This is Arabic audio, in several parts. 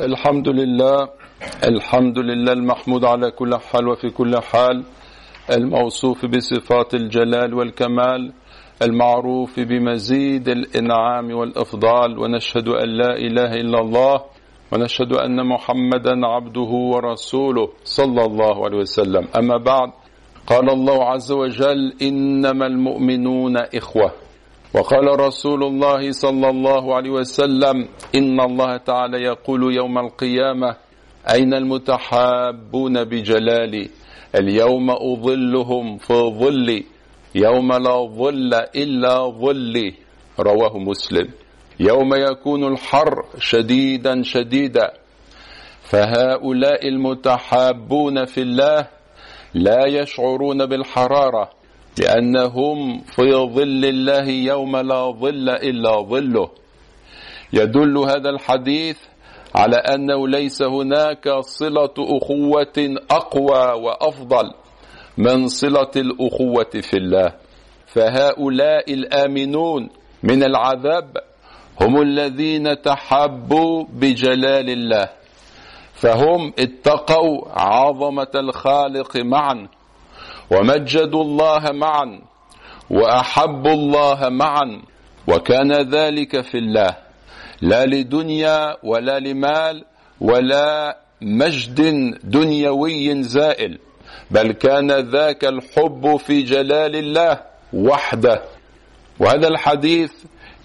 الحمد لله الحمد لله المحمود على كل حال وفي كل حال الموصوف بصفات الجلال والكمال المعروف بمزيد الإنعام والإفضال ونشهد أن لا إله إلا الله ونشهد أن محمدا عبده ورسوله صلى الله عليه وسلم. أما بعد قال الله عز وجل إنما المؤمنون إخوة. وقال رسول الله صلى الله عليه وسلم إن الله تعالى يقول يوم القيامة أين المتحابون بجلالي اليوم أظلهم في ظلي يوم لا ظل إلا ظلي. رواه مسلم. يوم يكون الحر شديدا شديدا. فهؤلاء المتحابون في الله لا يشعرون بالحرارة. لأنهم في ظل الله يوم لا ظل إلا ظله. يدل هذا الحديث على أنه ليس هناك صلة أخوة أقوى وأفضل من صلة الأخوة في الله. فهؤلاء الآمنون من العذاب هم الذين تحبوا بجلال الله. فهم اتقوا عظمة الخالق معا. ومجدوا الله معا وأحبوا الله معا وكان ذلك في الله. لا لدنيا ولا لمال ولا مجد دنيوي زائل بل كان ذاك الحب في جلال الله وحده. وهذا الحديث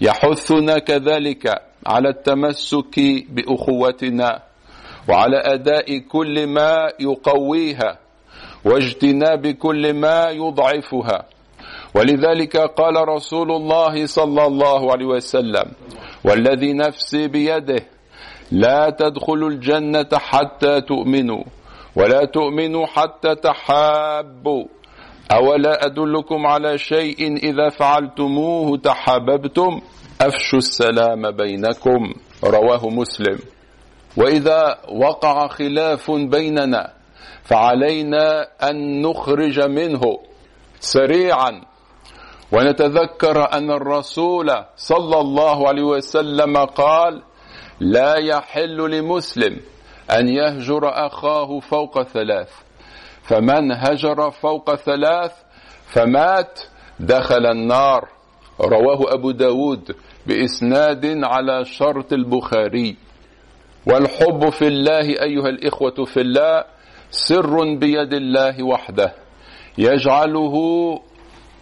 يحثنا كذلك على التمسك بأخوتنا وعلى أداء كل ما يقويها. واجتناب كل ما يضعفها. ولذلك قال رسول الله صلى الله عليه وسلم والذي نفسي بيده لا تدخلوا الجنة حتى تؤمنوا ولا تؤمنوا حتى تحابوا. أولا أدلكم على شيء إذا فعلتموه تحاببتم؟ أفشوا السلام بينكم. رواه مسلم. وإذا وقع خلاف بيننا فعلينا أن نخرج منه سريعا. ونتذكر أن الرسول صلى الله عليه وسلم قال لا يحل لمسلم أن يهجر أخاه فوق ثلاث. فمن هجر فوق ثلاث فمات دخل النار. رواه أبو داود بإسناد على شرط البخاري. والحب في الله أيها الإخوة في الله سر بيد الله وحده يجعله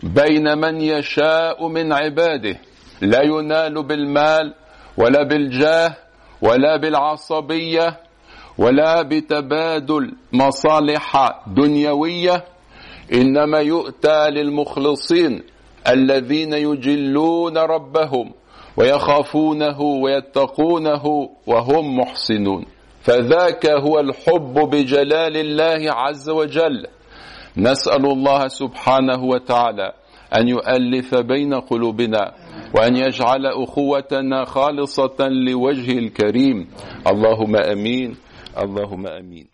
بين من يشاء من عباده لا ينال بالمال ولا بالجاه ولا بالعصبية ولا بتبادل مصالح دنيوية إنما يؤتى للمخلصين الذين يجلون ربهم ويخافونه ويتقونه وهم محسنون. فذاك هو الحب بجلال الله عز وجل. نسأل الله سبحانه وتعالى أن يؤلف بين قلوبنا وأن يجعل أخوتنا خالصة لوجه الكريم. اللهم أمين. اللهم أمين.